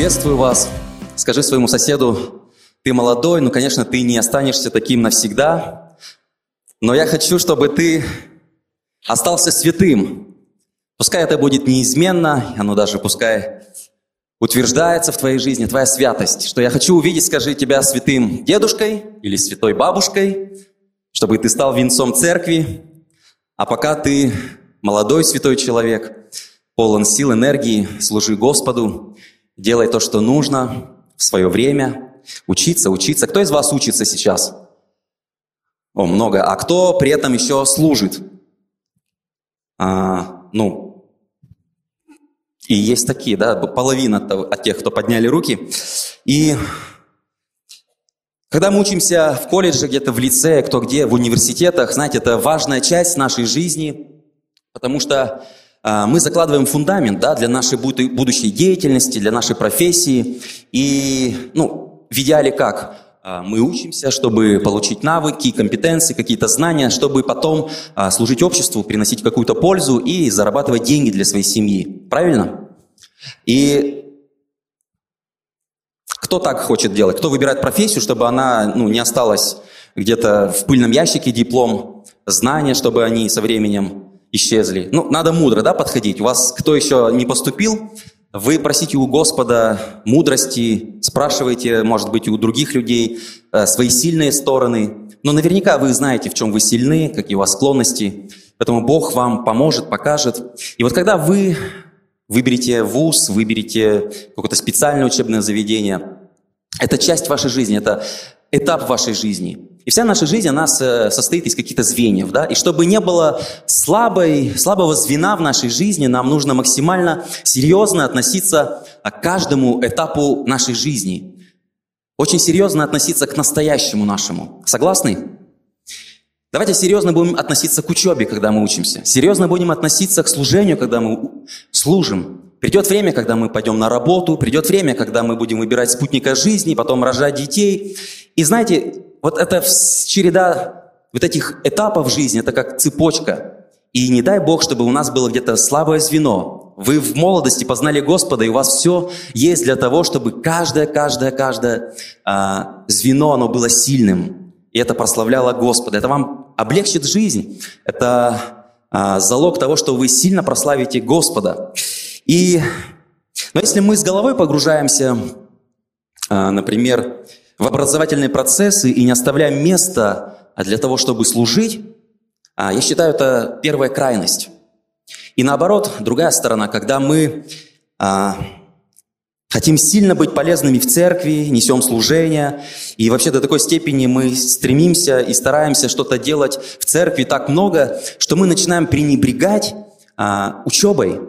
приветствую вас. Скажи своему соседу, ты молодой, ну, конечно, ты не останешься таким навсегда, но я хочу, чтобы ты остался святым. Пускай это будет неизменно, оно даже пускай утверждается в твоей жизни, твоя святость. Что я хочу увидеть, скажи, тебя святым дедушкой или святой бабушкой, чтобы ты стал венцом церкви, а пока ты молодой святой человек, полон сил, энергии, служи Господу, делай то, что нужно в свое время, учиться, учиться. Кто из вас учится сейчас? О, много. А кто при этом еще служит? А, ну, и есть такие, да, половина от тех, кто подняли руки. И когда мы учимся в колледже, где-то в лице, кто где, в университетах, знаете, это важная часть нашей жизни, потому что мы закладываем фундамент да, для нашей будущей деятельности, для нашей профессии. И, ну, в идеале как? Э, мы учимся, чтобы получить навыки, компетенции, какие-то знания, чтобы потом э, служить обществу, приносить какую-то пользу и зарабатывать деньги для своей семьи. Правильно? И кто так хочет делать? Кто выбирает профессию, чтобы она ну, не осталась где-то в пыльном ящике диплом, знания, чтобы они со временем исчезли. Ну, надо мудро, да, подходить. У вас кто еще не поступил, вы просите у Господа мудрости, спрашиваете, может быть, у других людей э, свои сильные стороны. Но наверняка вы знаете, в чем вы сильны, какие у вас склонности. Поэтому Бог вам поможет, покажет. И вот когда вы выберете вуз, выберете какое-то специальное учебное заведение, это часть вашей жизни, это этап вашей жизни. И вся наша жизнь, она состоит из каких-то звеньев. Да? И чтобы не было слабой, слабого звена в нашей жизни, нам нужно максимально серьезно относиться к каждому этапу нашей жизни. Очень серьезно относиться к настоящему нашему. Согласны? Давайте серьезно будем относиться к учебе, когда мы учимся. Серьезно будем относиться к служению, когда мы служим. Придет время, когда мы пойдем на работу, придет время, когда мы будем выбирать спутника жизни, потом рожать детей. И знаете, вот эта череда вот этих этапов жизни, это как цепочка. И не дай Бог, чтобы у нас было где-то слабое звено. Вы в молодости познали Господа, и у вас все есть для того, чтобы каждое, каждое, каждое а, звено, оно было сильным. И это прославляло Господа. Это вам облегчит жизнь. Это а, залог того, что вы сильно прославите Господа. И, но если мы с головой погружаемся, а, например, в образовательные процессы и не оставляем места для того, чтобы служить, а, я считаю, это первая крайность. И наоборот, другая сторона, когда мы а, хотим сильно быть полезными в церкви, несем служение, и вообще до такой степени мы стремимся и стараемся что-то делать в церкви так много, что мы начинаем пренебрегать а, учебой,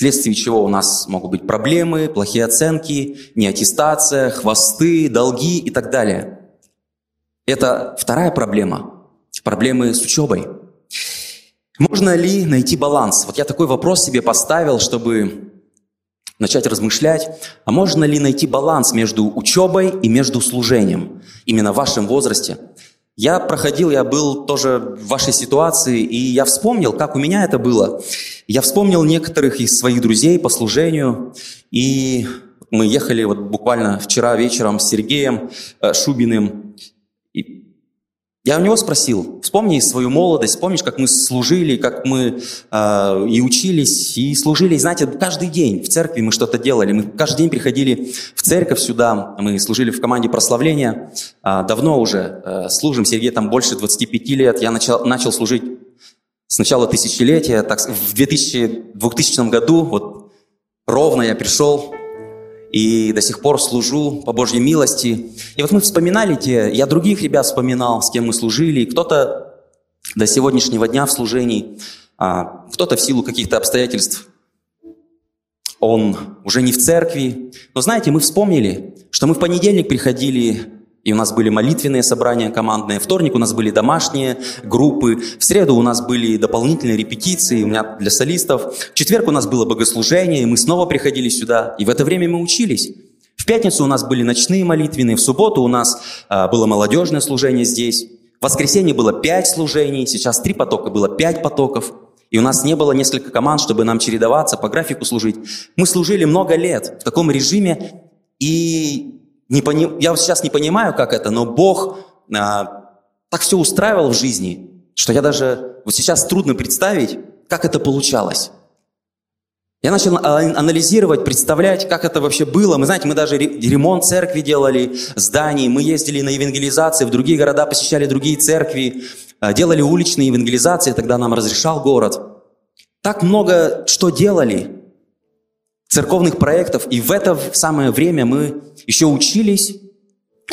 вследствие чего у нас могут быть проблемы, плохие оценки, неаттестация, хвосты, долги и так далее. Это вторая проблема. Проблемы с учебой. Можно ли найти баланс? Вот я такой вопрос себе поставил, чтобы начать размышлять, а можно ли найти баланс между учебой и между служением именно в вашем возрасте? Я проходил, я был тоже в вашей ситуации, и я вспомнил, как у меня это было. Я вспомнил некоторых из своих друзей по служению, и мы ехали вот буквально вчера вечером с Сергеем э, Шубиным, я у него спросил, вспомни свою молодость, помнишь, как мы служили, как мы э, и учились, и служили, знаете, каждый день в церкви мы что-то делали, мы каждый день приходили в церковь сюда, мы служили в команде прославления, э, давно уже э, служим, Сергей там больше 25 лет, я начал, начал служить с начала тысячелетия, так, в 2000, 2000 году, вот ровно я пришел и до сих пор служу по Божьей милости. И вот мы вспоминали те, я других ребят вспоминал, с кем мы служили, кто-то до сегодняшнего дня в служении, а кто-то в силу каких-то обстоятельств, он уже не в церкви. Но знаете, мы вспомнили, что мы в понедельник приходили и у нас были молитвенные собрания командные. Вторник у нас были домашние группы. В среду у нас были дополнительные репетиции у меня для солистов. В четверг у нас было богослужение, и мы снова приходили сюда. И в это время мы учились. В пятницу у нас были ночные молитвенные, в субботу у нас а, было молодежное служение здесь. В воскресенье было пять служений, сейчас три потока, было пять потоков. И у нас не было несколько команд, чтобы нам чередоваться, по графику служить. Мы служили много лет в таком режиме, И не пони... я сейчас не понимаю, как это, но Бог а, так все устраивал в жизни, что я даже вот сейчас трудно представить, как это получалось. Я начал анализировать, представлять, как это вообще было. Мы, знаете, мы даже ремонт церкви делали, зданий, мы ездили на евангелизации, в другие города посещали другие церкви, а, делали уличные евангелизации, тогда нам разрешал город. Так много что делали, церковных проектов, и в это самое время мы еще учились,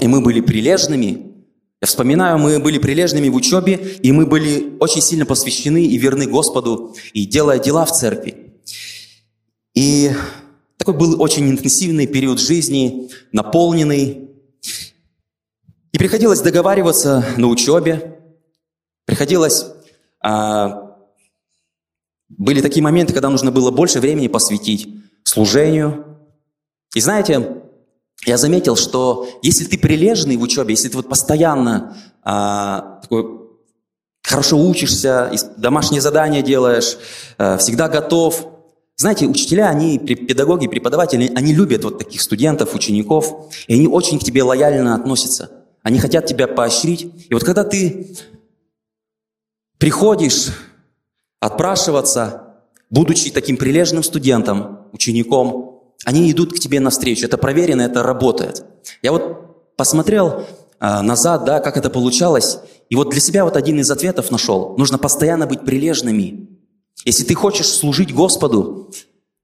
и мы были прилежными. Я вспоминаю, мы были прилежными в учебе, и мы были очень сильно посвящены и верны Господу, и делая дела в церкви. И такой был очень интенсивный период жизни, наполненный. И приходилось договариваться на учебе, приходилось... А, были такие моменты, когда нужно было больше времени посвятить служению. И знаете, я заметил, что если ты прилежный в учебе, если ты вот постоянно а, такой хорошо учишься, домашние задания делаешь, а, всегда готов, знаете, учителя, они, педагоги, преподаватели, они любят вот таких студентов, учеников, и они очень к тебе лояльно относятся. Они хотят тебя поощрить. И вот когда ты приходишь отпрашиваться, будучи таким прилежным студентом, учеником, они идут к тебе навстречу. Это проверено, это работает. Я вот посмотрел э, назад, да, как это получалось, и вот для себя вот один из ответов нашел. Нужно постоянно быть прилежными. Если ты хочешь служить Господу,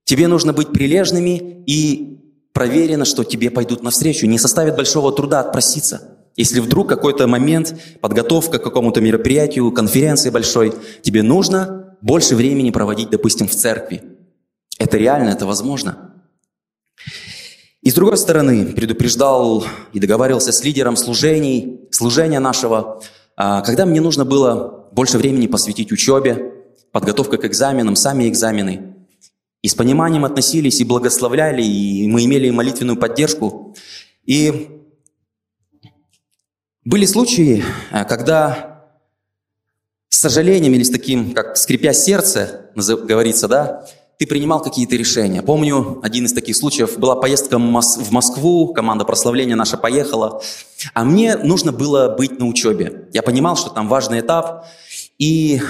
тебе нужно быть прилежными и проверено, что тебе пойдут навстречу. Не составит большого труда отпроситься. Если вдруг какой-то момент, подготовка к какому-то мероприятию, конференции большой, тебе нужно больше времени проводить, допустим, в церкви. Это реально, это возможно. И с другой стороны, предупреждал и договаривался с лидером служений, служения нашего, а, когда мне нужно было больше времени посвятить учебе, подготовка к экзаменам, сами экзамены. И с пониманием относились и благословляли, и мы имели молитвенную поддержку. И были случаи, э, когда с сожалением или с таким, как скрипя сердце, говорится, да, ты принимал какие-то решения. Помню, один из таких случаев была поездка в Москву, команда прославления наша поехала, а мне нужно было быть на учебе. Я понимал, что там важный этап, и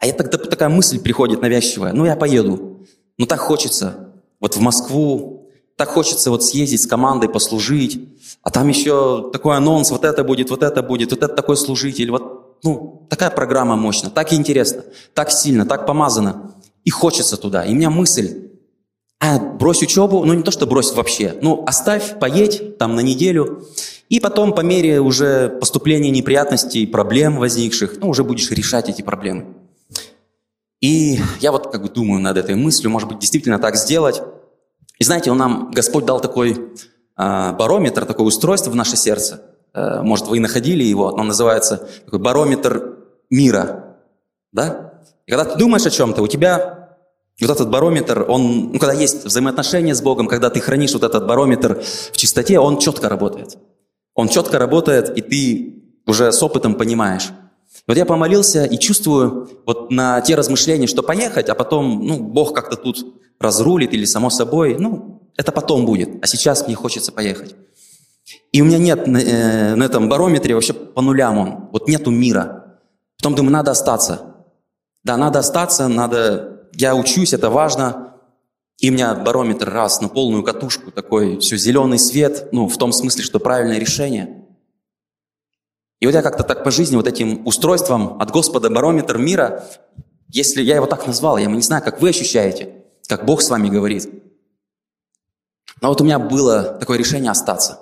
а я тогда такая мысль приходит навязчивая, ну я поеду, ну так хочется, вот в Москву, так хочется вот съездить с командой, послужить, а там еще такой анонс, вот это будет, вот это будет, вот это такой служитель, вот, ну, такая программа мощная, так интересно, так сильно, так помазано, и хочется туда. И у меня мысль, а, брось учебу, ну не то, что брось вообще, ну оставь, поедь там на неделю, и потом по мере уже поступления неприятностей, проблем возникших, ну уже будешь решать эти проблемы. И я вот как бы думаю над этой мыслью, может быть, действительно так сделать. И знаете, он нам, Господь дал такой э, барометр, такое устройство в наше сердце. Э, может, вы и находили его, он называется такой барометр мира. Да? И когда ты думаешь о чем-то, у тебя вот этот барометр, он, ну, когда есть взаимоотношения с Богом, когда ты хранишь вот этот барометр в чистоте, он четко работает. Он четко работает, и ты уже с опытом понимаешь, вот я помолился и чувствую вот на те размышления, что поехать, а потом, ну, Бог как-то тут разрулит или само собой, ну, это потом будет, а сейчас мне хочется поехать. И у меня нет э, на этом барометре вообще по нулям он, вот нету мира. Потом думаю, надо остаться. Да, надо остаться, надо, я учусь, это важно. И у меня барометр раз на полную катушку, такой все зеленый свет, ну, в том смысле, что правильное решение – и вот я как-то так по жизни вот этим устройством от Господа барометр мира, если я его так назвал, я не знаю, как вы ощущаете, как Бог с вами говорит. Но вот у меня было такое решение остаться.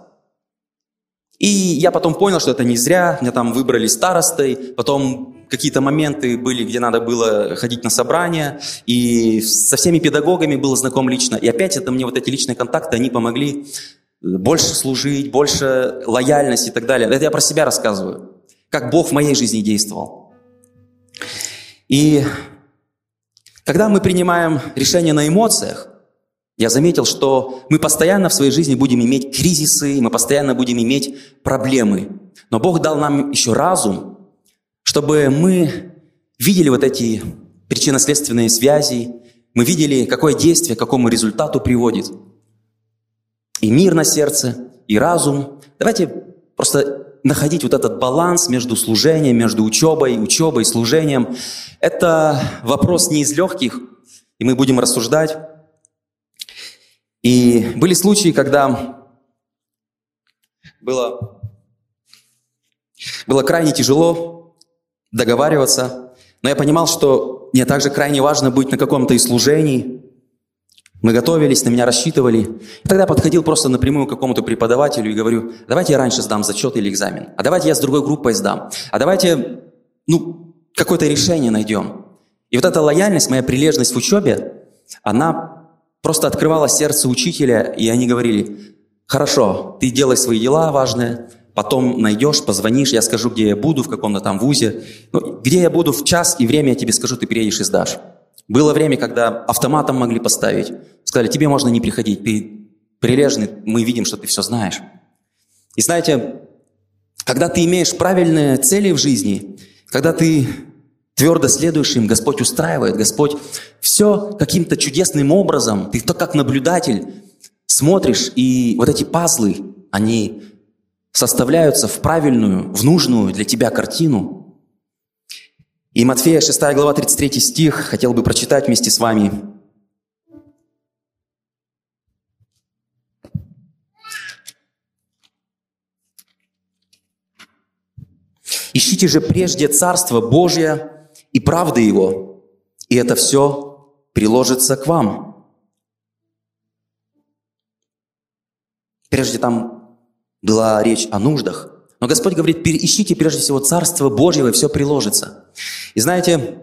И я потом понял, что это не зря. Меня там выбрали старостой. Потом какие-то моменты были, где надо было ходить на собрания. И со всеми педагогами был знаком лично. И опять это мне вот эти личные контакты, они помогли больше служить, больше лояльность и так далее. Это я про себя рассказываю, как Бог в моей жизни действовал. И когда мы принимаем решение на эмоциях, я заметил, что мы постоянно в своей жизни будем иметь кризисы, мы постоянно будем иметь проблемы. Но Бог дал нам еще разум, чтобы мы видели вот эти причинно-следственные связи, мы видели, какое действие к какому результату приводит – и мир на сердце, и разум. Давайте просто находить вот этот баланс между служением, между учебой, учебой, служением. Это вопрос не из легких, и мы будем рассуждать. И были случаи, когда было, было крайне тяжело договариваться, но я понимал, что мне также крайне важно быть на каком-то из служений. Мы готовились, на меня рассчитывали. И тогда подходил просто напрямую к какому-то преподавателю и говорю, давайте я раньше сдам зачет или экзамен, а давайте я с другой группой сдам, а давайте, ну, какое-то решение найдем. И вот эта лояльность, моя прилежность в учебе, она просто открывала сердце учителя, и они говорили, хорошо, ты делай свои дела важные, потом найдешь, позвонишь, я скажу, где я буду, в каком-то там вузе. Ну, где я буду в час и время я тебе скажу, ты приедешь и сдашь. Было время, когда автоматом могли поставить. Сказали, тебе можно не приходить, ты прилежный, мы видим, что ты все знаешь. И знаете, когда ты имеешь правильные цели в жизни, когда ты твердо следуешь им, Господь устраивает, Господь все каким-то чудесным образом, ты то как наблюдатель смотришь, и вот эти пазлы, они составляются в правильную, в нужную для тебя картину. И Матфея 6 глава 33 стих хотел бы прочитать вместе с вами. Ищите же прежде Царство Божье и правды Его, и это все приложится к вам. Прежде там была речь о нуждах. Но Господь говорит, ищите прежде всего Царство Божьего, и все приложится. И знаете,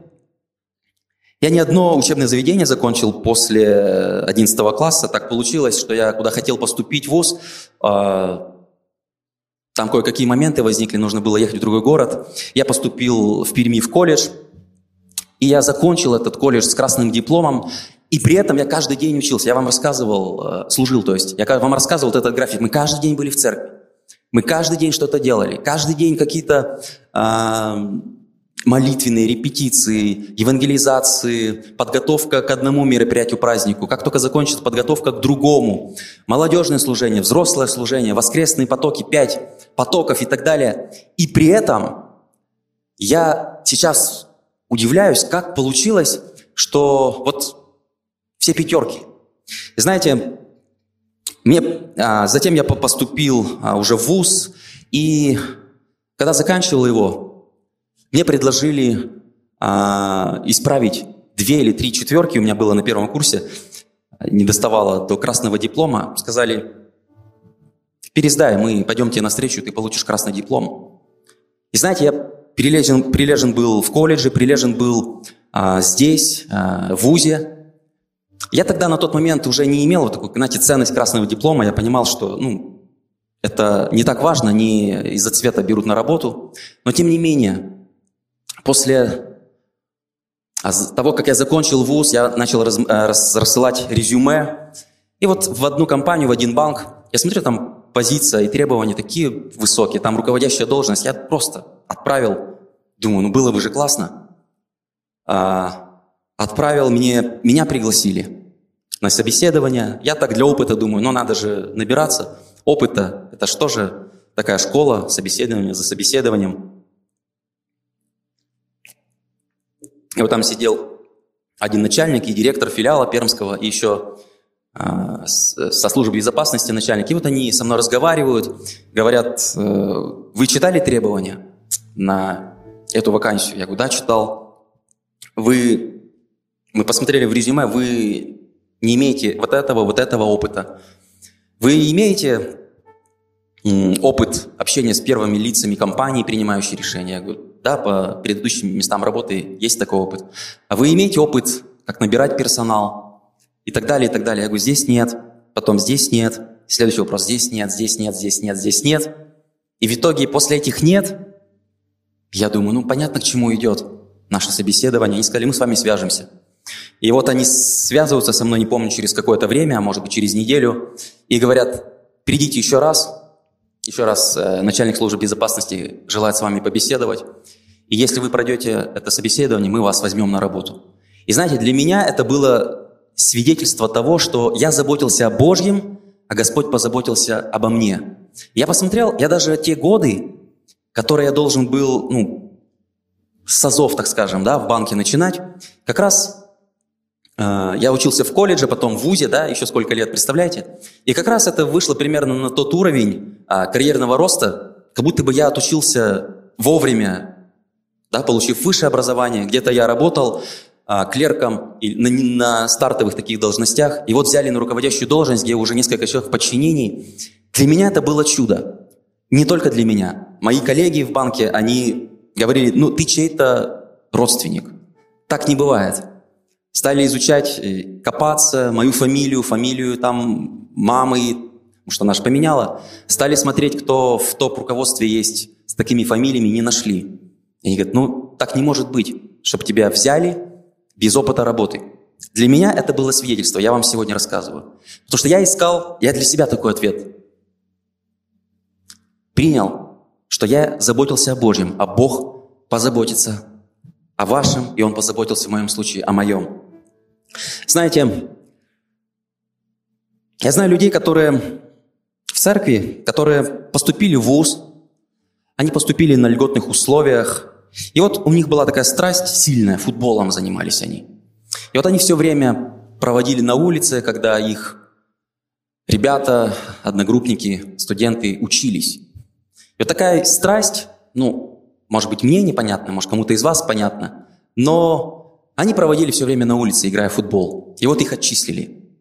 я не одно учебное заведение закончил после 11 класса. Так получилось, что я куда хотел поступить в ВУЗ, а, там кое-какие моменты возникли, нужно было ехать в другой город. Я поступил в Перми в колледж, и я закончил этот колледж с красным дипломом. И при этом я каждый день учился. Я вам рассказывал, э, служил, то есть. Я вам рассказывал вот этот график. Мы каждый день были в церкви. Мы каждый день что-то делали. Каждый день какие-то э, молитвенные репетиции, евангелизации, подготовка к одному мероприятию, празднику. Как только закончится подготовка к другому. Молодежное служение, взрослое служение, воскресные потоки, пять потоков и так далее. И при этом я сейчас удивляюсь, как получилось, что вот все пятерки. Знаете, мне, а, затем я поступил а, уже в ВУЗ, и когда заканчивал его, мне предложили а, исправить две или три четверки, у меня было на первом курсе, не доставало до красного диплома, сказали, пересдай, мы пойдем тебе навстречу, ты получишь красный диплом. И знаете, я прилежен, прилежен был в колледже, прилежен был а, здесь, а, в ВУЗе, я тогда на тот момент уже не имел вот такой, знаете, ценность красного диплома. Я понимал, что ну, это не так важно, не из-за цвета берут на работу. Но тем не менее, после того, как я закончил вуз, я начал раз, э, раз, рассылать резюме. И вот в одну компанию, в один банк, я смотрю, там позиция и требования такие высокие, там руководящая должность. Я просто отправил, думаю, ну было бы же классно. А, отправил, мне, меня пригласили на собеседование. Я так для опыта думаю, но надо же набираться опыта. Это что же такая школа, собеседование за собеседованием. И вот там сидел один начальник и директор филиала Пермского, и еще э, со службы безопасности начальник. И вот они со мной разговаривают, говорят, э, вы читали требования на эту вакансию? Я говорю, да, читал. Вы, мы посмотрели в резюме, вы не имеете вот этого, вот этого опыта. Вы имеете опыт общения с первыми лицами компании, принимающей решения? Я говорю, да, по предыдущим местам работы есть такой опыт. А вы имеете опыт, как набирать персонал и так далее, и так далее? Я говорю, здесь нет, потом здесь нет, следующий вопрос, здесь нет, здесь нет, здесь нет, здесь нет. И в итоге после этих нет, я думаю, ну понятно, к чему идет наше собеседование. И сказали, мы с вами свяжемся. И вот они связываются со мной, не помню, через какое-то время, а может быть через неделю, и говорят, придите еще раз, еще раз э, начальник службы безопасности желает с вами побеседовать. И если вы пройдете это собеседование, мы вас возьмем на работу. И знаете, для меня это было свидетельство того, что я заботился о Божьем, а Господь позаботился обо мне. Я посмотрел, я даже те годы, которые я должен был, ну, с азов, так скажем, да, в банке начинать, как раз э, я учился в колледже, потом в ВУЗе, да, еще сколько лет, представляете? И как раз это вышло примерно на тот уровень э, карьерного роста, как будто бы я отучился вовремя, да, получив высшее образование, где-то я работал а, клерком на, на стартовых таких должностях, и вот взяли на руководящую должность, где уже несколько человек в подчинении. Для меня это было чудо. Не только для меня. Мои коллеги в банке, они говорили, ну ты чей-то родственник. Так не бывает. Стали изучать, э, копаться, мою фамилию, фамилию там мамы, что она же поменяла. Стали смотреть, кто в топ-руководстве есть с такими фамилиями, не нашли. И они говорят, ну так не может быть, чтобы тебя взяли, без опыта работы. Для меня это было свидетельство, я вам сегодня рассказываю. Потому что я искал, я для себя такой ответ. Принял, что я заботился о Божьем, а Бог позаботится о вашем, и Он позаботился в моем случае о моем. Знаете, я знаю людей, которые в церкви, которые поступили в ВУЗ, они поступили на льготных условиях, и вот у них была такая страсть сильная, футболом занимались они. И вот они все время проводили на улице, когда их ребята, одногруппники, студенты учились. И вот такая страсть, ну, может быть, мне непонятна, может, кому-то из вас понятно, но они проводили все время на улице, играя в футбол. И вот их отчислили.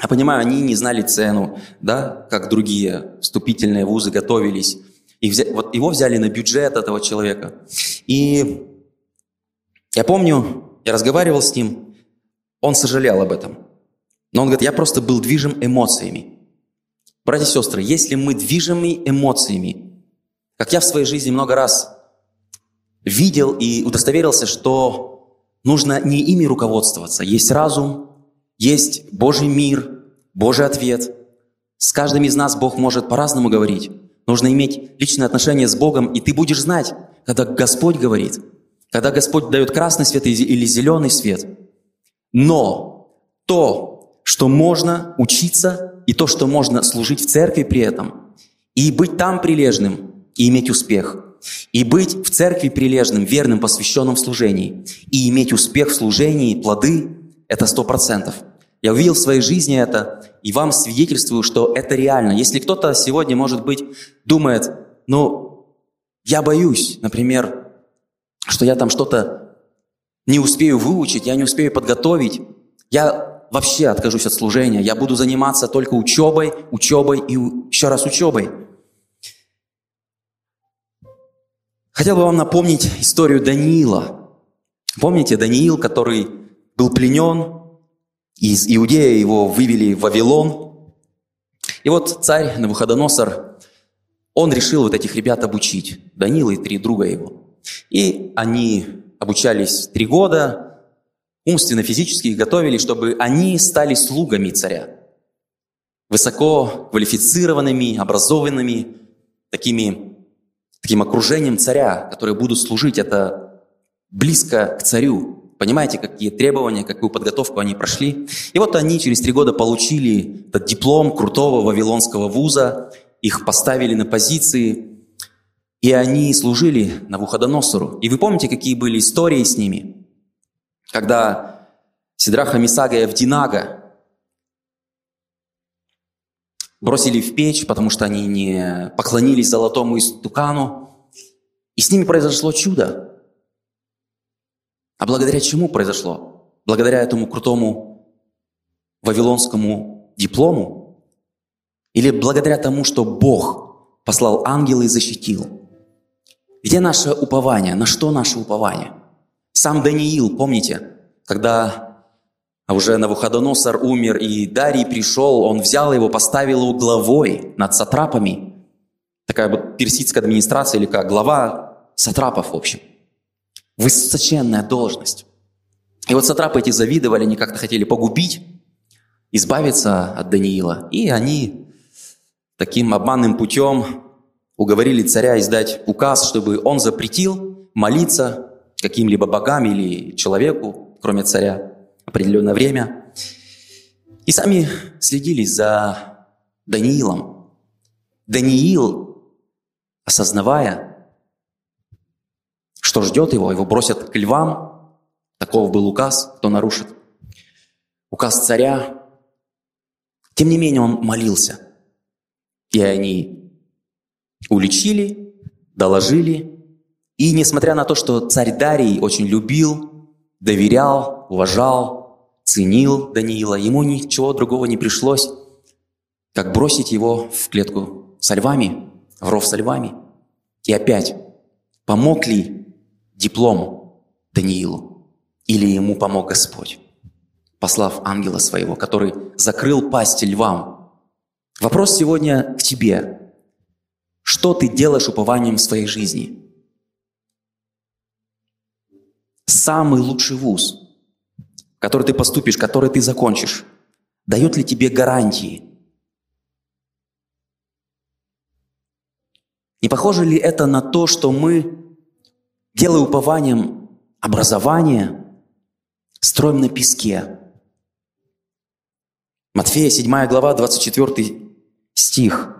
Я понимаю, они не знали цену, да, как другие вступительные вузы готовились. Их взя... Вот его взяли на бюджет этого человека. И я помню, я разговаривал с ним, он сожалел об этом. Но он говорит, я просто был движим эмоциями. Братья и сестры, если мы движимы эмоциями, как я в своей жизни много раз видел и удостоверился, что нужно не ими руководствоваться. Есть разум, есть Божий мир, Божий ответ. С каждым из нас Бог может по-разному говорить. Нужно иметь личное отношение с Богом, и ты будешь знать, когда Господь говорит, когда Господь дает красный свет или зеленый свет. Но то, что можно учиться, и то, что можно служить в церкви при этом, и быть там прилежным, и иметь успех, и быть в церкви прилежным, верным, посвященным в служении, и иметь успех в служении, плоды – это сто процентов – я увидел в своей жизни это, и вам свидетельствую, что это реально. Если кто-то сегодня, может быть, думает, ну, я боюсь, например, что я там что-то не успею выучить, я не успею подготовить, я вообще откажусь от служения, я буду заниматься только учебой, учебой и еще раз учебой. Хотел бы вам напомнить историю Даниила. Помните, Даниил, который был пленен, из Иудея его вывели в Вавилон. И вот царь Навуходоносор, он решил вот этих ребят обучить, Данила и три друга его. И они обучались три года, умственно, физически их готовили, чтобы они стали слугами царя. Высоко квалифицированными, образованными, такими, таким окружением царя, которые будут служить это близко к царю, Понимаете, какие требования, какую подготовку они прошли. И вот они через три года получили этот диплом крутого вавилонского вуза, их поставили на позиции, и они служили на Вуходоносору. И вы помните, какие были истории с ними? Когда Сидраха Мисага и Авдинага бросили в печь, потому что они не поклонились золотому истукану, и с ними произошло чудо. А благодаря чему произошло? Благодаря этому крутому вавилонскому диплому? Или благодаря тому, что Бог послал ангела и защитил? Где наше упование? На что наше упование? Сам Даниил, помните, когда уже Навуходоносор умер и Дарий пришел, он взял его, поставил его главой над сатрапами. Такая вот персидская администрация или как глава сатрапов, в общем. Высоченная должность. И вот сатрапы эти завидовали, они как-то хотели погубить, избавиться от Даниила. И они таким обманным путем уговорили царя издать указ, чтобы он запретил молиться каким-либо богам или человеку, кроме царя, определенное время. И сами следили за Даниилом. Даниил, осознавая, что ждет его, его бросят к львам, таков был указ, кто нарушит указ царя. Тем не менее он молился. И они уличили, доложили. И несмотря на то, что царь Дарий очень любил, доверял, уважал, ценил Даниила, ему ничего другого не пришлось, как бросить его в клетку со львами, в ров со львами. И опять, помог ли диплом Даниилу? Или ему помог Господь, послав ангела своего, который закрыл пасть львам? Вопрос сегодня к тебе. Что ты делаешь упованием в своей жизни? Самый лучший вуз, который ты поступишь, который ты закончишь, дает ли тебе гарантии – Не похоже ли это на то, что мы, делая упованием образования, строим на песке? Матфея 7 глава, 24 стих.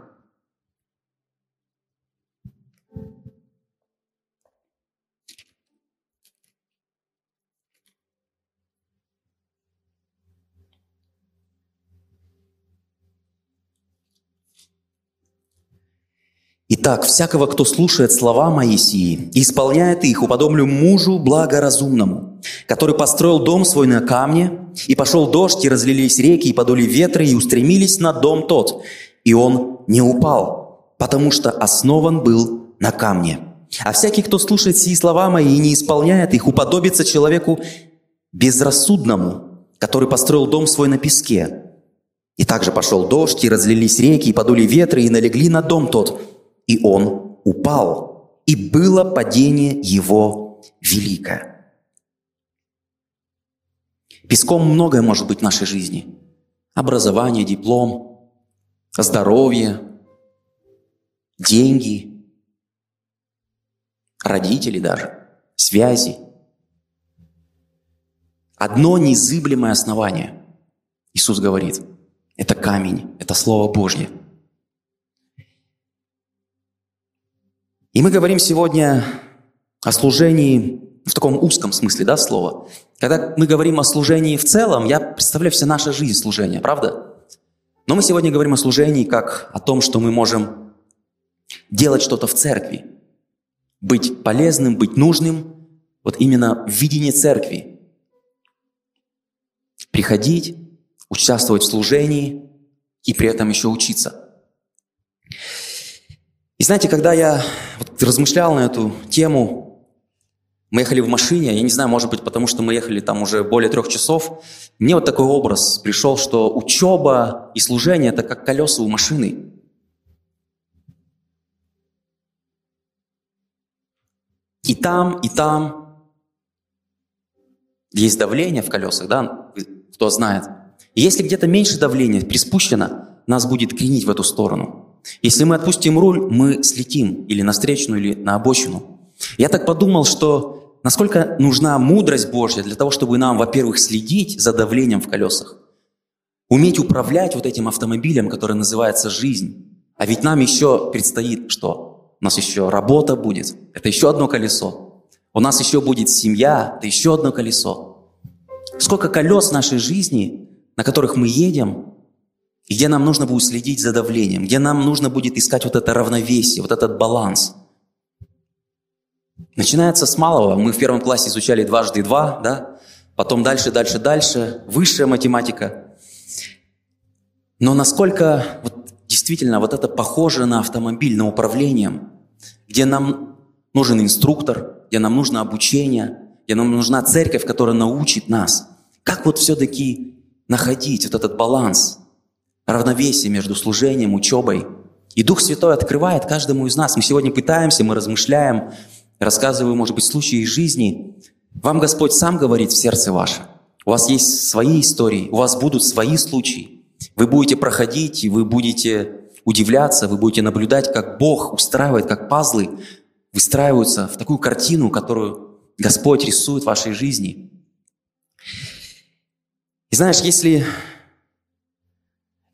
Итак, всякого, кто слушает слова Моисии и исполняет их, уподоблю мужу благоразумному, который построил дом свой на камне, и пошел дождь, и разлились реки, и подули ветры, и устремились на дом тот, и он не упал, потому что основан был на камне. А всякий, кто слушает сии слова мои и не исполняет их, уподобится человеку безрассудному, который построил дом свой на песке. И также пошел дождь, и разлились реки, и подули ветры, и налегли на дом тот – и он упал, и было падение его великое. Песком многое может быть в нашей жизни. Образование, диплом, здоровье, деньги, родители даже, связи. Одно незыблемое основание, Иисус говорит, это камень, это Слово Божье – И мы говорим сегодня о служении в таком узком смысле, да, слова. Когда мы говорим о служении в целом, я представляю вся наша жизнь служения, правда? Но мы сегодня говорим о служении как о том, что мы можем делать что-то в церкви, быть полезным, быть нужным, вот именно в видении церкви. Приходить, участвовать в служении и при этом еще учиться. И знаете, когда я вот размышлял на эту тему, мы ехали в машине, я не знаю, может быть, потому что мы ехали там уже более трех часов, мне вот такой образ пришел, что учеба и служение – это как колеса у машины. И там, и там есть давление в колесах, да, кто знает. И если где-то меньше давления приспущено, нас будет кренить в эту сторону – если мы отпустим руль, мы слетим или на встречную, или на обочину. Я так подумал, что насколько нужна мудрость Божья для того, чтобы нам, во-первых, следить за давлением в колесах, уметь управлять вот этим автомобилем, который называется жизнь. А ведь нам еще предстоит что? У нас еще работа будет, это еще одно колесо. У нас еще будет семья, это еще одно колесо. Сколько колес нашей жизни, на которых мы едем, где нам нужно будет следить за давлением, где нам нужно будет искать вот это равновесие, вот этот баланс. Начинается с малого. Мы в первом классе изучали дважды два, да? Потом дальше, дальше, дальше. Высшая математика. Но насколько вот, действительно вот это похоже на автомобиль, на управление, где нам нужен инструктор, где нам нужно обучение, где нам нужна церковь, которая научит нас. Как вот все-таки находить вот этот баланс – равновесие между служением, учебой. И Дух Святой открывает каждому из нас. Мы сегодня пытаемся, мы размышляем, рассказываю, может быть, случаи из жизни. Вам Господь сам говорит в сердце ваше. У вас есть свои истории, у вас будут свои случаи. Вы будете проходить, и вы будете удивляться, вы будете наблюдать, как Бог устраивает, как пазлы выстраиваются в такую картину, которую Господь рисует в вашей жизни. И знаешь, если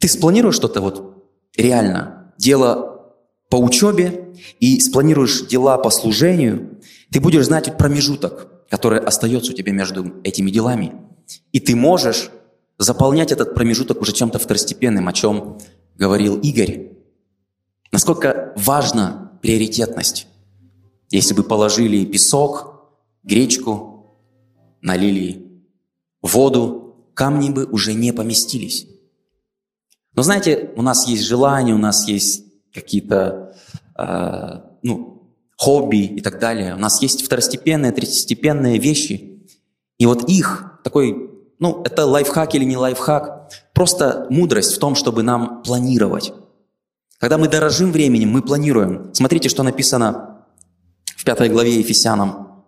ты спланируешь что-то вот реально дело по учебе и спланируешь дела по служению, ты будешь знать вот промежуток, который остается у тебя между этими делами. И ты можешь заполнять этот промежуток уже чем-то второстепенным, о чем говорил Игорь. Насколько важна приоритетность. Если бы положили песок, гречку, налили воду, камни бы уже не поместились. Но знаете, у нас есть желания, у нас есть какие-то э, ну, хобби и так далее. У нас есть второстепенные, третьестепенные вещи. И вот их такой, ну, это лайфхак или не лайфхак, просто мудрость в том, чтобы нам планировать. Когда мы дорожим временем, мы планируем. Смотрите, что написано в пятой главе Ефесянам.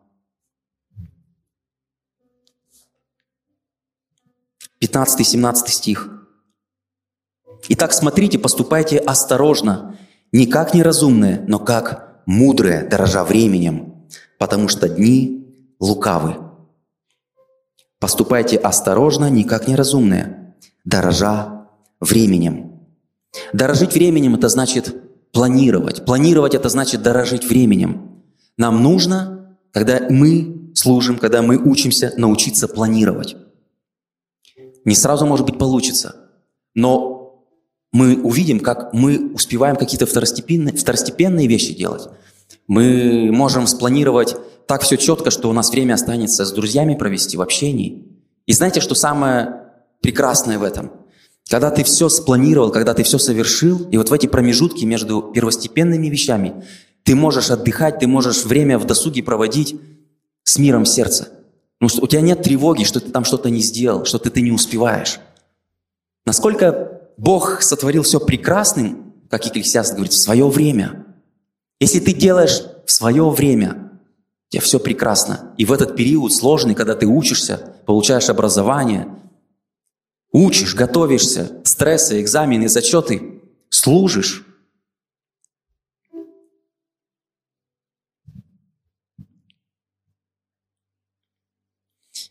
15-17 стих. Итак, смотрите, поступайте осторожно, не как неразумные, но как мудрые, дорожа временем, потому что дни лукавы. Поступайте осторожно, не как неразумные, дорожа временем. Дорожить временем – это значит планировать. Планировать – это значит дорожить временем. Нам нужно, когда мы служим, когда мы учимся, научиться планировать. Не сразу, может быть, получится, но мы увидим, как мы успеваем какие-то второстепенные, второстепенные вещи делать. Мы можем спланировать так все четко, что у нас время останется с друзьями провести в общении. И знаете, что самое прекрасное в этом? Когда ты все спланировал, когда ты все совершил, и вот в эти промежутки между первостепенными вещами ты можешь отдыхать, ты можешь время в досуге проводить с миром сердца. Потому что у тебя нет тревоги, что ты там что-то не сделал, что ты, ты не успеваешь. Насколько Бог сотворил все прекрасным, как Екклесиаст говорит, в свое время. Если ты делаешь в свое время, у тебя все прекрасно. И в этот период сложный, когда ты учишься, получаешь образование, учишь, готовишься, стрессы, экзамены, зачеты, служишь,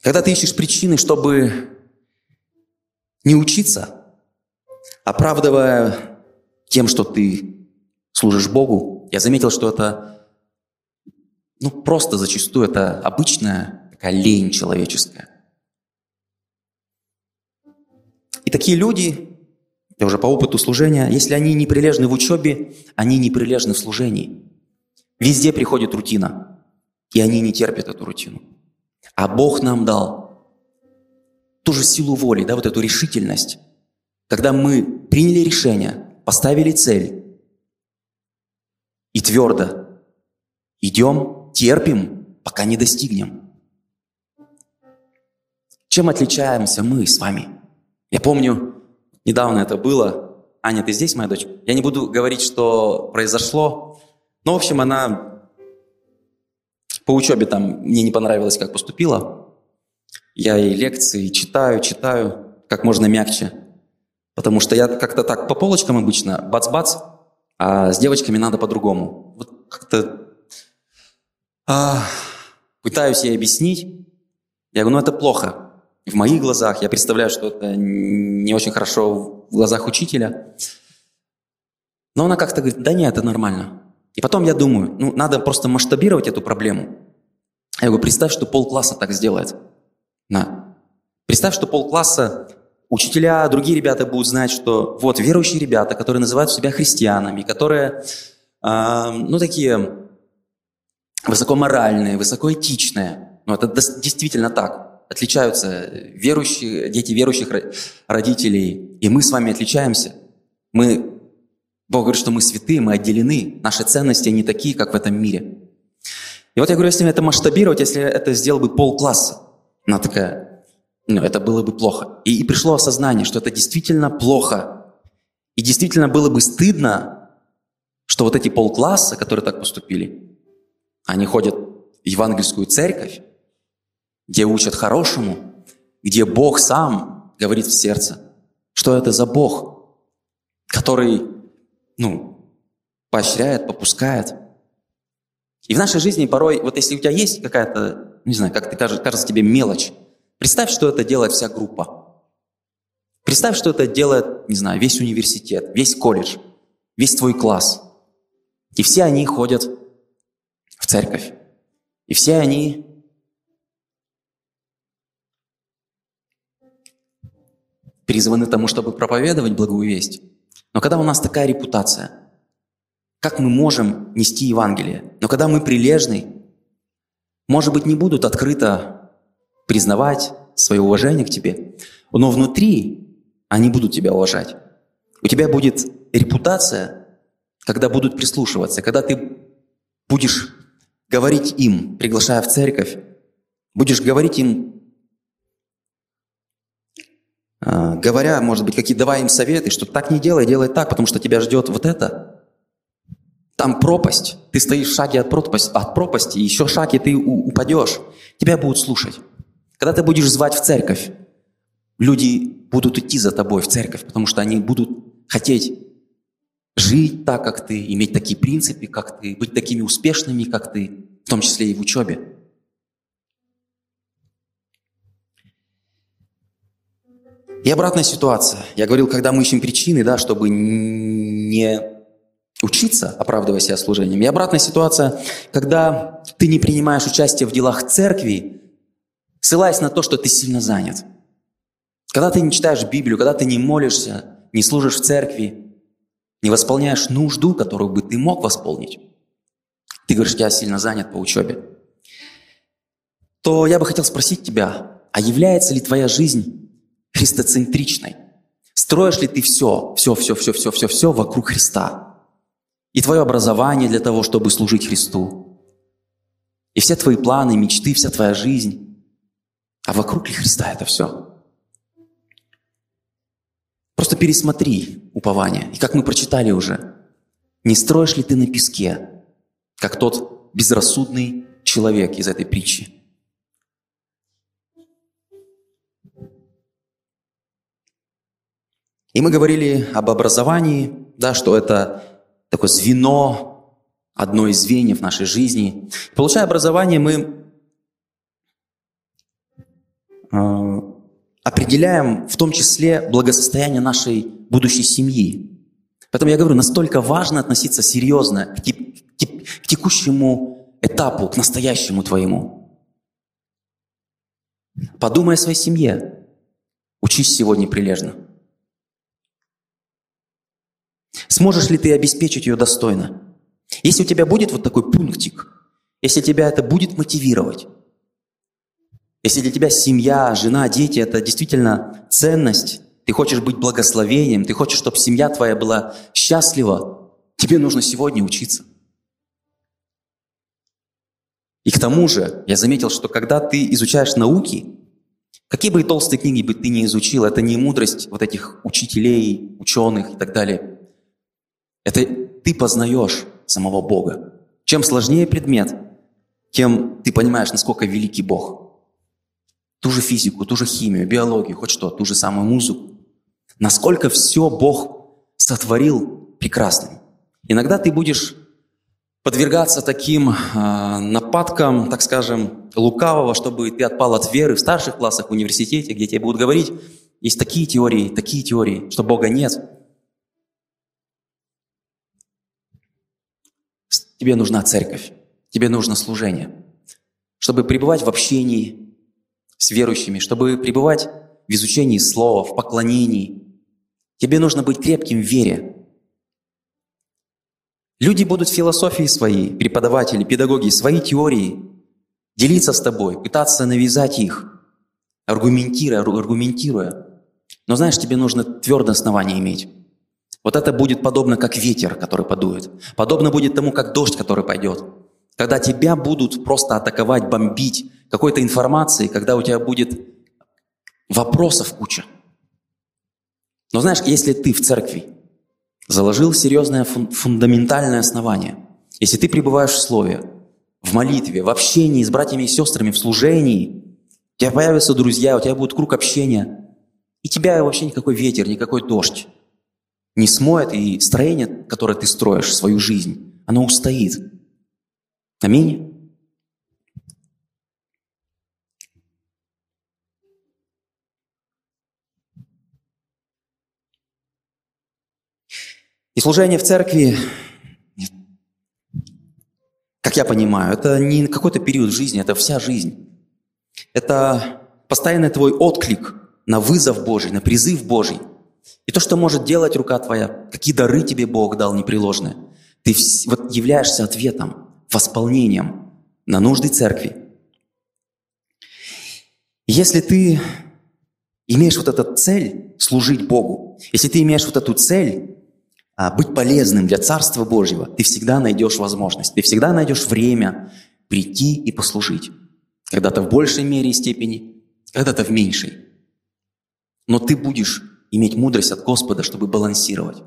Когда ты ищешь причины, чтобы не учиться, оправдывая тем, что ты служишь Богу, я заметил, что это ну, просто зачастую это обычная такая лень человеческая. И такие люди, я уже по опыту служения, если они не прилежны в учебе, они не прилежны в служении. Везде приходит рутина, и они не терпят эту рутину. А Бог нам дал ту же силу воли, да, вот эту решительность, когда мы приняли решение, поставили цель и твердо идем, терпим, пока не достигнем. Чем отличаемся мы с вами? Я помню, недавно это было. Аня, ты здесь, моя дочь? Я не буду говорить, что произошло. Но, в общем, она по учебе там мне не понравилось, как поступила. Я ей лекции читаю, читаю, как можно мягче. Потому что я как-то так по полочкам обычно, бац-бац, а с девочками надо по-другому. Вот как-то а, пытаюсь ей объяснить. Я говорю, ну это плохо. в моих глазах я представляю, что это не очень хорошо в глазах учителя. Но она как-то говорит, да нет, это нормально. И потом я думаю, ну надо просто масштабировать эту проблему. Я говорю, представь, что полкласса так сделает. На. Представь, что полкласса учителя, другие ребята будут знать, что вот верующие ребята, которые называют себя христианами, которые, э, ну, такие высокоморальные, высокоэтичные, ну, это действительно так, отличаются верующие, дети верующих родителей, и мы с вами отличаемся. Мы, Бог говорит, что мы святые, мы отделены, наши ценности, не такие, как в этом мире. И вот я говорю, если это масштабировать, если это сделал бы полкласса, она такая, ну, это было бы плохо. И, и пришло осознание, что это действительно плохо. И действительно было бы стыдно, что вот эти полкласса, которые так поступили, они ходят в евангельскую церковь, где учат хорошему, где Бог сам говорит в сердце, что это за Бог, который, ну, поощряет, попускает. И в нашей жизни порой, вот если у тебя есть какая-то, не знаю, как ты кажется, кажется тебе мелочь, Представь, что это делает вся группа. Представь, что это делает, не знаю, весь университет, весь колледж. весь твой класс. И все они ходят в церковь. И все они призваны тому, чтобы проповедовать благую весть. Но когда у нас такая репутация, как мы можем нести Евангелие? Но когда мы прилежны, может быть, не будут открыто признавать свое уважение к тебе, но внутри они будут тебя уважать. У тебя будет репутация, когда будут прислушиваться, когда ты будешь говорить им, приглашая в церковь, будешь говорить им, а, говоря, может быть, какие давая им советы, что так не делай, делай так, потому что тебя ждет вот это. Там пропасть, ты стоишь в шаге от пропасти, от пропасти еще шаги ты упадешь. Тебя будут слушать. Когда ты будешь звать в церковь, люди будут идти за тобой в церковь, потому что они будут хотеть жить так, как ты, иметь такие принципы, как ты, быть такими успешными, как ты, в том числе и в учебе. И обратная ситуация. Я говорил, когда мы ищем причины, да, чтобы не учиться, оправдывая себя служением. И обратная ситуация, когда ты не принимаешь участие в делах церкви, ссылаясь на то, что ты сильно занят. Когда ты не читаешь Библию, когда ты не молишься, не служишь в церкви, не восполняешь нужду, которую бы ты мог восполнить, ты говоришь, я сильно занят по учебе, то я бы хотел спросить тебя, а является ли твоя жизнь христоцентричной? Строишь ли ты все, все, все, все, все, все, все вокруг Христа? И твое образование для того, чтобы служить Христу? И все твои планы, мечты, вся твоя жизнь? А вокруг ли Христа это все? Просто пересмотри упование. И как мы прочитали уже, не строишь ли ты на песке, как тот безрассудный человек из этой притчи? И мы говорили об образовании, да, что это такое звено, одно из звеньев нашей жизни. Получая образование, мы а, определяем в том числе благосостояние нашей будущей семьи. Поэтому я говорю, настолько важно относиться серьезно к, к текущему этапу, к настоящему твоему. Подумай о своей семье. Учись сегодня прилежно. Сможешь ли ты обеспечить ее достойно? Если у тебя будет вот такой пунктик, если тебя это будет мотивировать, если для тебя семья, жена, дети – это действительно ценность, ты хочешь быть благословением, ты хочешь, чтобы семья твоя была счастлива, тебе нужно сегодня учиться. И к тому же, я заметил, что когда ты изучаешь науки, какие бы толстые книги бы ты не изучил, это не мудрость вот этих учителей, ученых и так далее. Это ты познаешь самого Бога. Чем сложнее предмет, тем ты понимаешь, насколько великий Бог – ту же физику, ту же химию, биологию, хоть что, ту же самую музыку. Насколько все Бог сотворил прекрасным. Иногда ты будешь подвергаться таким э, нападкам, так скажем, лукавого, чтобы ты отпал от веры в старших классах в университете, где тебе будут говорить, есть такие теории, такие теории, что Бога нет. Тебе нужна церковь, тебе нужно служение, чтобы пребывать в общении, с верующими, чтобы пребывать в изучении слова, в поклонении. Тебе нужно быть крепким в вере. Люди будут философии свои, преподаватели, педагоги, свои теории делиться с тобой, пытаться навязать их, аргументируя, аргументируя. Но знаешь, тебе нужно твердое основание иметь. Вот это будет подобно как ветер, который подует. Подобно будет тому, как дождь, который пойдет. Когда тебя будут просто атаковать, бомбить, какой-то информации, когда у тебя будет вопросов куча. Но знаешь, если ты в церкви заложил серьезное фун- фундаментальное основание, если ты пребываешь в слове, в молитве, в общении с братьями и сестрами, в служении, у тебя появятся друзья, у тебя будет круг общения, и тебя вообще никакой ветер, никакой дождь не смоет, и строение, которое ты строишь, свою жизнь, оно устоит. Аминь. И служение в церкви, как я понимаю, это не какой-то период жизни, это вся жизнь. Это постоянный твой отклик на вызов Божий, на призыв Божий. И то, что может делать рука твоя, какие дары тебе Бог дал непреложные. Ты вот являешься ответом, восполнением на нужды церкви. Если ты имеешь вот эту цель служить Богу, если ты имеешь вот эту цель быть полезным для Царства Божьего, ты всегда найдешь возможность, ты всегда найдешь время прийти и послужить. Когда-то в большей мере и степени, когда-то в меньшей. Но ты будешь иметь мудрость от Господа, чтобы балансировать.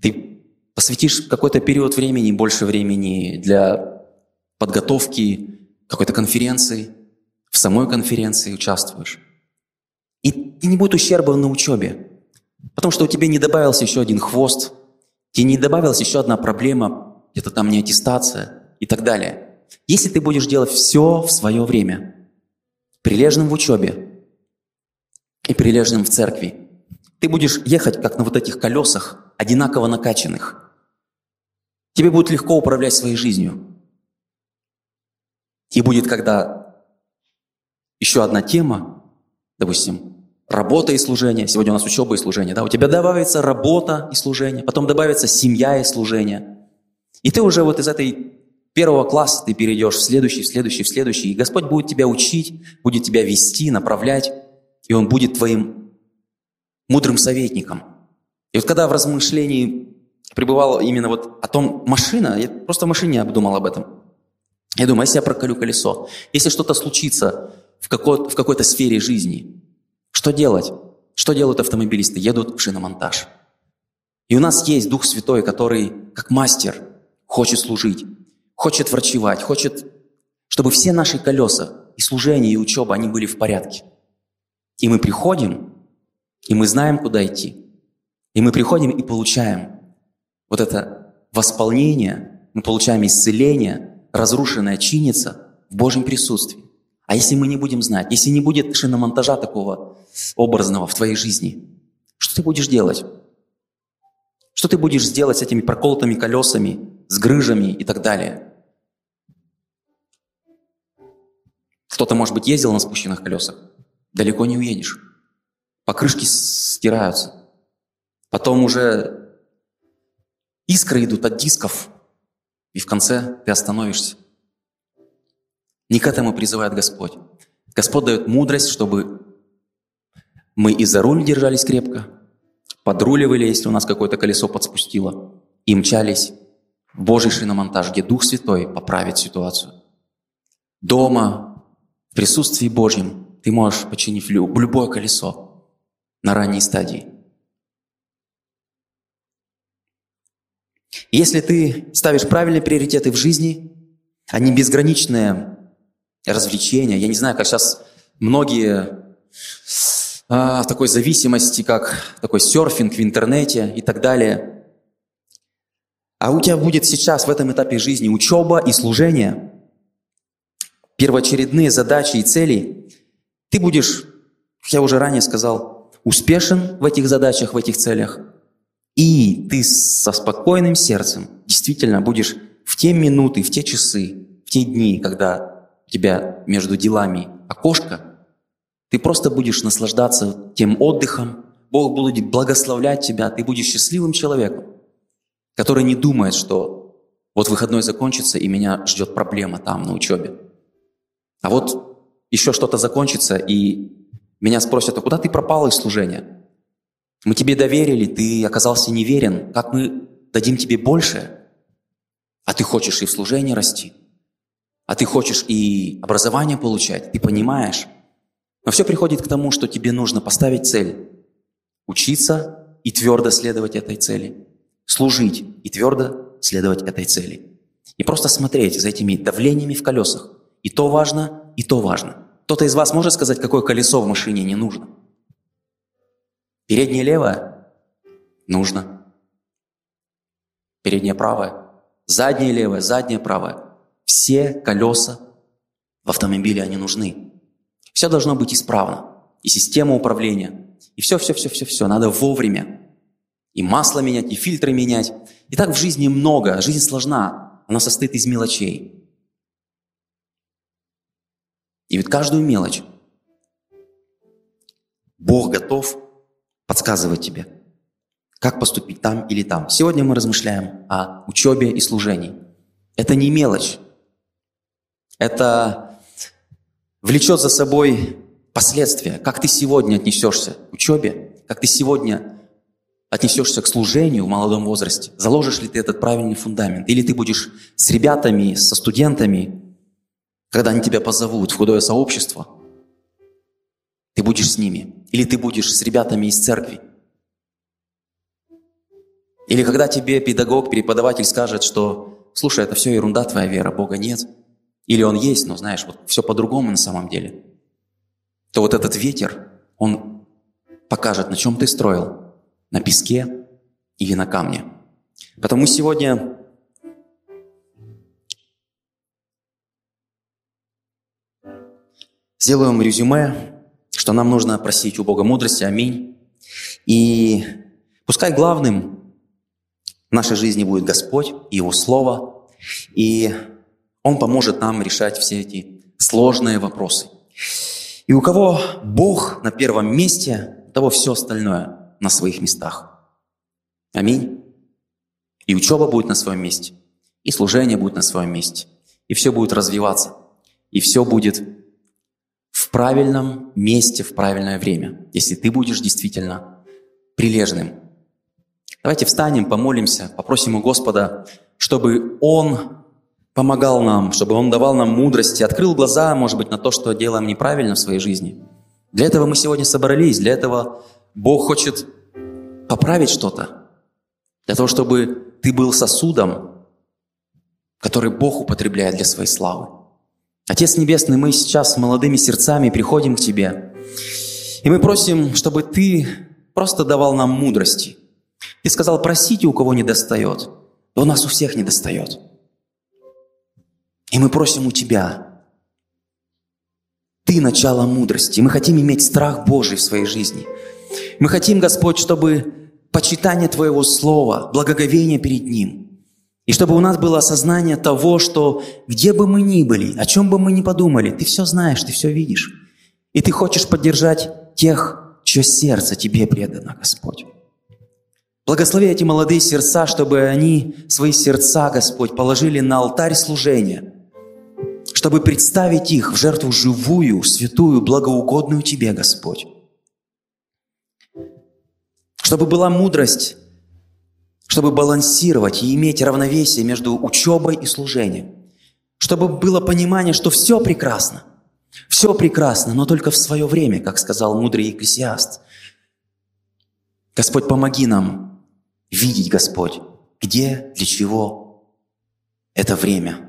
Ты посвятишь какой-то период времени, больше времени для подготовки какой-то конференции, в самой конференции участвуешь. И, и не будет ущерба на учебе. Потому что у тебя не добавился еще один хвост, тебе не добавилась еще одна проблема, где-то там не аттестация и так далее. Если ты будешь делать все в свое время, прилежным в учебе и прилежным в церкви, ты будешь ехать как на вот этих колесах, одинаково накачанных. Тебе будет легко управлять своей жизнью. И будет, когда еще одна тема, допустим, работа и служение. Сегодня у нас учеба и служение. Да? У тебя добавится работа и служение, потом добавится семья и служение. И ты уже вот из этой первого класса ты перейдешь в следующий, в следующий, в следующий. И Господь будет тебя учить, будет тебя вести, направлять, и Он будет твоим мудрым советником. И вот когда в размышлении пребывал именно вот о том, машина, я просто в машине обдумал об этом. Я думаю, если я проколю колесо, если что-то случится в, какой- в какой-то сфере жизни, что делать? Что делают автомобилисты? Едут в шиномонтаж. И у нас есть Дух Святой, который, как мастер, хочет служить, хочет врачевать, хочет, чтобы все наши колеса, и служение, и учеба, они были в порядке. И мы приходим, и мы знаем, куда идти. И мы приходим и получаем вот это восполнение, мы получаем исцеление, разрушенное чинится в Божьем присутствии. А если мы не будем знать, если не будет шиномонтажа такого образного в твоей жизни, что ты будешь делать? Что ты будешь делать с этими проколотыми колесами, с грыжами и так далее? Кто-то, может быть, ездил на спущенных колесах. Далеко не уедешь. Покрышки стираются. Потом уже искры идут от дисков, и в конце ты остановишься. Не к этому призывает Господь. Господь дает мудрость, чтобы мы и за руль держались крепко, подруливали, если у нас какое-то колесо подспустило, и мчались в Божий шиномонтаж, где Дух Святой поправит ситуацию. Дома, в присутствии Божьем, ты можешь починить любое колесо на ранней стадии. Если ты ставишь правильные приоритеты в жизни, а не безграничные развлечения. Я не знаю, как сейчас многие а, в такой зависимости, как такой серфинг в интернете и так далее. А у тебя будет сейчас в этом этапе жизни учеба и служение, первоочередные задачи и цели. Ты будешь, как я уже ранее сказал, успешен в этих задачах, в этих целях. И ты со спокойным сердцем действительно будешь в те минуты, в те часы, в те дни, когда у тебя между делами окошко, ты просто будешь наслаждаться тем отдыхом, Бог будет благословлять тебя, ты будешь счастливым человеком, который не думает, что вот выходной закончится, и меня ждет проблема там на учебе. А вот еще что-то закончится, и меня спросят, а куда ты пропал из служения? Мы тебе доверили, ты оказался неверен. Как мы дадим тебе больше? А ты хочешь и в служении расти а ты хочешь и образование получать, ты понимаешь. Но все приходит к тому, что тебе нужно поставить цель, учиться и твердо следовать этой цели, служить и твердо следовать этой цели. И просто смотреть за этими давлениями в колесах. И то важно, и то важно. Кто-то из вас может сказать, какое колесо в машине не нужно? Переднее левое? Нужно. Переднее правое? Заднее левое, заднее правое? Все колеса в автомобиле, они нужны. Все должно быть исправно. И система управления. И все, все, все, все, все. Надо вовремя. и масло менять, и фильтры менять. И так в жизни много, жизнь сложна, она состоит из мелочей. И вот каждую мелочь Бог готов подсказывать тебе, как поступить там или там. Сегодня мы размышляем о учебе и служении. Это не мелочь. Это влечет за собой последствия. Как ты сегодня отнесешься к учебе, как ты сегодня отнесешься к служению в молодом возрасте. Заложишь ли ты этот правильный фундамент? Или ты будешь с ребятами, со студентами, когда они тебя позовут в худое сообщество, ты будешь с ними. Или ты будешь с ребятами из церкви. Или когда тебе педагог, преподаватель скажет, что «Слушай, это все ерунда, твоя вера, Бога нет». Или Он есть, но знаешь, вот все по-другому на самом деле. То вот этот ветер, он покажет, на чем ты строил. На песке или на камне. Потому сегодня сделаем резюме, что нам нужно просить у Бога мудрости, аминь. И пускай главным в нашей жизни будет Господь и Его Слово, и Он поможет нам решать все эти сложные вопросы. И у кого Бог на первом месте, у того все остальное на своих местах. Аминь. И учеба будет на своем месте, и служение будет на своем месте, и все будет развиваться, и все будет в правильном месте в правильное время, если ты будешь действительно прилежным. Давайте встанем, помолимся, попросим у Господа, чтобы Он помогал нам, чтобы Он давал нам мудрости, открыл глаза, может быть, на то, что делаем неправильно в своей жизни. Для этого мы сегодня собрались, для этого Бог хочет поправить что-то, для того, чтобы ты был сосудом, который Бог употребляет для своей славы. Отец Небесный, мы сейчас с молодыми сердцами приходим к Тебе. И мы просим, чтобы Ты просто давал нам мудрости. Ты сказал, просите, у кого не достает. Да у нас у всех не достает. И мы просим у Тебя. Ты начало мудрости. Мы хотим иметь страх Божий в своей жизни. Мы хотим, Господь, чтобы почитание Твоего Слова, благоговение перед Ним – и чтобы у нас было осознание того, что где бы мы ни были, о чем бы мы ни подумали, ты все знаешь, ты все видишь. И ты хочешь поддержать тех, чье сердце тебе предано, Господь. Благослови эти молодые сердца, чтобы они свои сердца, Господь, положили на алтарь служения, чтобы представить их в жертву живую, святую, благоугодную Тебе, Господь. Чтобы была мудрость чтобы балансировать и иметь равновесие между учебой и служением. Чтобы было понимание, что все прекрасно. Все прекрасно, но только в свое время, как сказал мудрый экклесиаст. Господь, помоги нам видеть, Господь, где, для чего это время.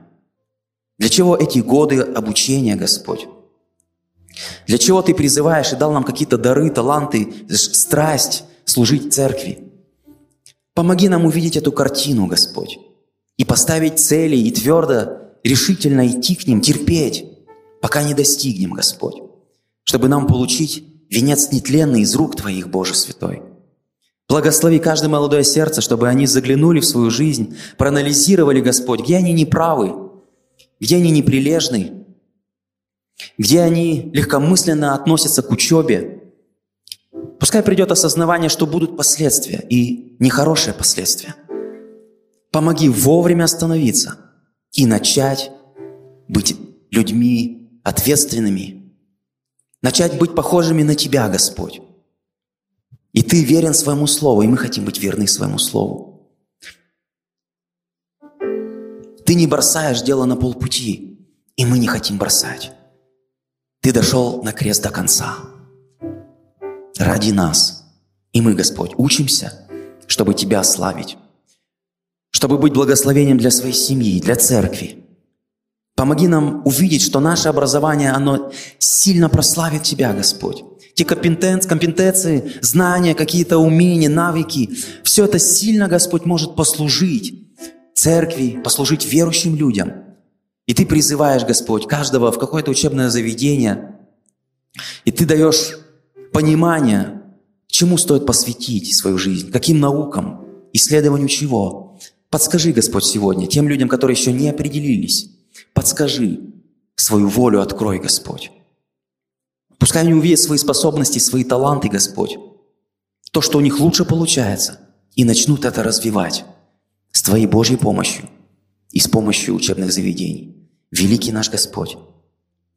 Для чего эти годы обучения, Господь? Для чего Ты призываешь и дал нам какие-то дары, таланты, страсть служить церкви? Помоги нам увидеть эту картину, Господь, и поставить цели, и твердо, решительно идти к ним, терпеть, пока не достигнем, Господь, чтобы нам получить венец нетленный из рук Твоих, Боже Святой. Благослови каждое молодое сердце, чтобы они заглянули в свою жизнь, проанализировали, Господь, где они неправы, где они неприлежны, где они легкомысленно относятся к учебе, Пускай придет осознавание, что будут последствия, и нехорошие последствия. Помоги вовремя остановиться и начать быть людьми ответственными, начать быть похожими на Тебя, Господь. И Ты верен своему Слову, и мы хотим быть верны своему Слову. Ты не бросаешь дело на полпути, и мы не хотим бросать. Ты дошел на крест до конца ради нас. И мы, Господь, учимся, чтобы Тебя славить, чтобы быть благословением для своей семьи, для церкви. Помоги нам увидеть, что наше образование, оно сильно прославит Тебя, Господь. Те компетенции, знания, какие-то умения, навыки, все это сильно, Господь, может послужить церкви, послужить верующим людям. И Ты призываешь, Господь, каждого в какое-то учебное заведение, и Ты даешь понимание, Чему стоит посвятить свою жизнь? Каким наукам? Исследованию чего? Подскажи, Господь, сегодня тем людям, которые еще не определились. Подскажи, свою волю открой, Господь. Пускай они увидят свои способности, свои таланты, Господь. То, что у них лучше получается. И начнут это развивать с Твоей Божьей помощью и с помощью учебных заведений. Великий наш Господь.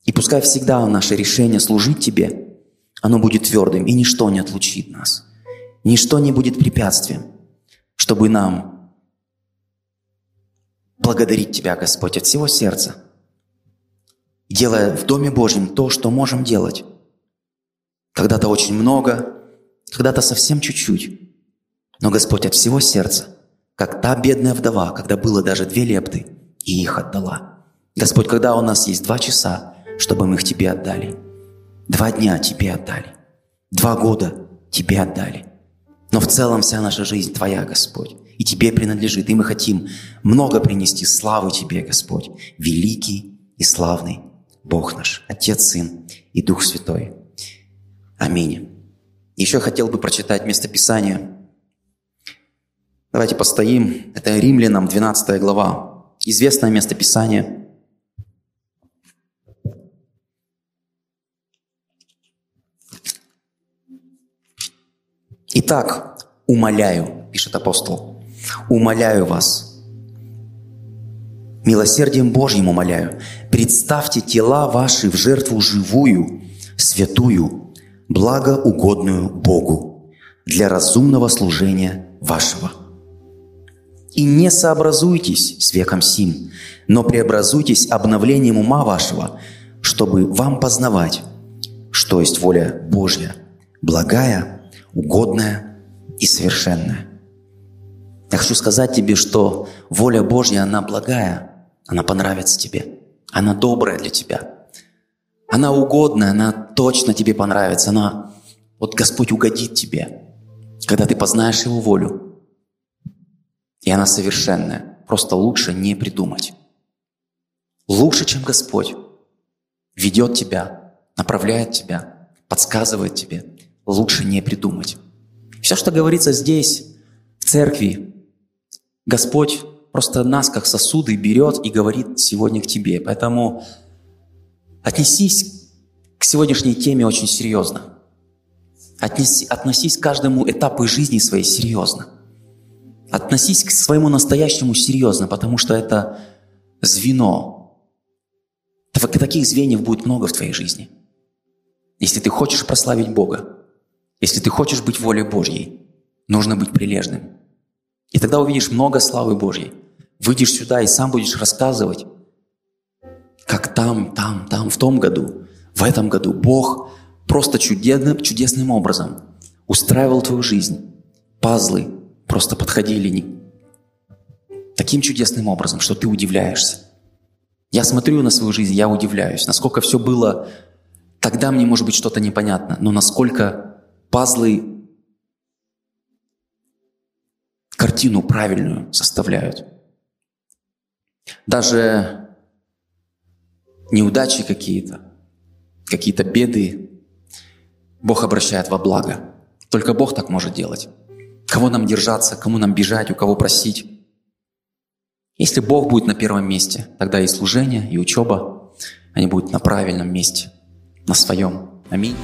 И пускай всегда наше решение служить Тебе, оно будет твердым, и ничто не отлучит нас. Ничто не будет препятствием, чтобы нам благодарить Тебя, Господь, от всего сердца, делая в Доме Божьем то, что можем делать. Когда-то очень много, когда-то совсем чуть-чуть. Но, Господь, от всего сердца, как та бедная вдова, когда было даже две лепты, и их отдала. Господь, когда у нас есть два часа, чтобы мы их Тебе отдали. Два дня Тебе отдали. Два года Тебе отдали. Но в целом вся наша жизнь Твоя, Господь, и Тебе принадлежит. И мы хотим много принести славы Тебе, Господь, великий и славный Бог наш, Отец, Сын и Дух Святой. Аминь. Еще хотел бы прочитать местописание. Давайте постоим. Это Римлянам, 12 глава. Известное местописание – Итак, умоляю, пишет апостол, умоляю вас, милосердием Божьим умоляю, представьте тела ваши в жертву живую, святую, благоугодную Богу для разумного служения вашего. И не сообразуйтесь с веком сим, но преобразуйтесь обновлением ума вашего, чтобы вам познавать, что есть воля Божья, благая, угодное и совершенное. Я хочу сказать тебе, что воля Божья, она благая, она понравится тебе, она добрая для тебя, она угодная, она точно тебе понравится, она, вот Господь угодит тебе, когда ты познаешь Его волю, и она совершенная, просто лучше не придумать. Лучше, чем Господь ведет тебя, направляет тебя, подсказывает тебе, лучше не придумать. Все, что говорится здесь, в церкви, Господь просто нас, как сосуды, берет и говорит сегодня к тебе. Поэтому отнесись к сегодняшней теме очень серьезно. Отнеси, относись к каждому этапу жизни своей серьезно. Относись к своему настоящему серьезно, потому что это звено. Таких звеньев будет много в твоей жизни. Если ты хочешь прославить Бога, если ты хочешь быть волей Божьей, нужно быть прилежным. И тогда увидишь много славы Божьей. Выйдешь сюда и сам будешь рассказывать, как там, там, там, в том году, в этом году Бог просто чудесным, чудесным образом устраивал твою жизнь. Пазлы просто подходили не... таким чудесным образом, что ты удивляешься. Я смотрю на свою жизнь, я удивляюсь, насколько все было... Тогда мне может быть что-то непонятно, но насколько пазлы картину правильную составляют. Даже неудачи какие-то, какие-то беды Бог обращает во благо. Только Бог так может делать. Кого нам держаться, кому нам бежать, у кого просить. Если Бог будет на первом месте, тогда и служение, и учеба, они будут на правильном месте, на своем. Аминь.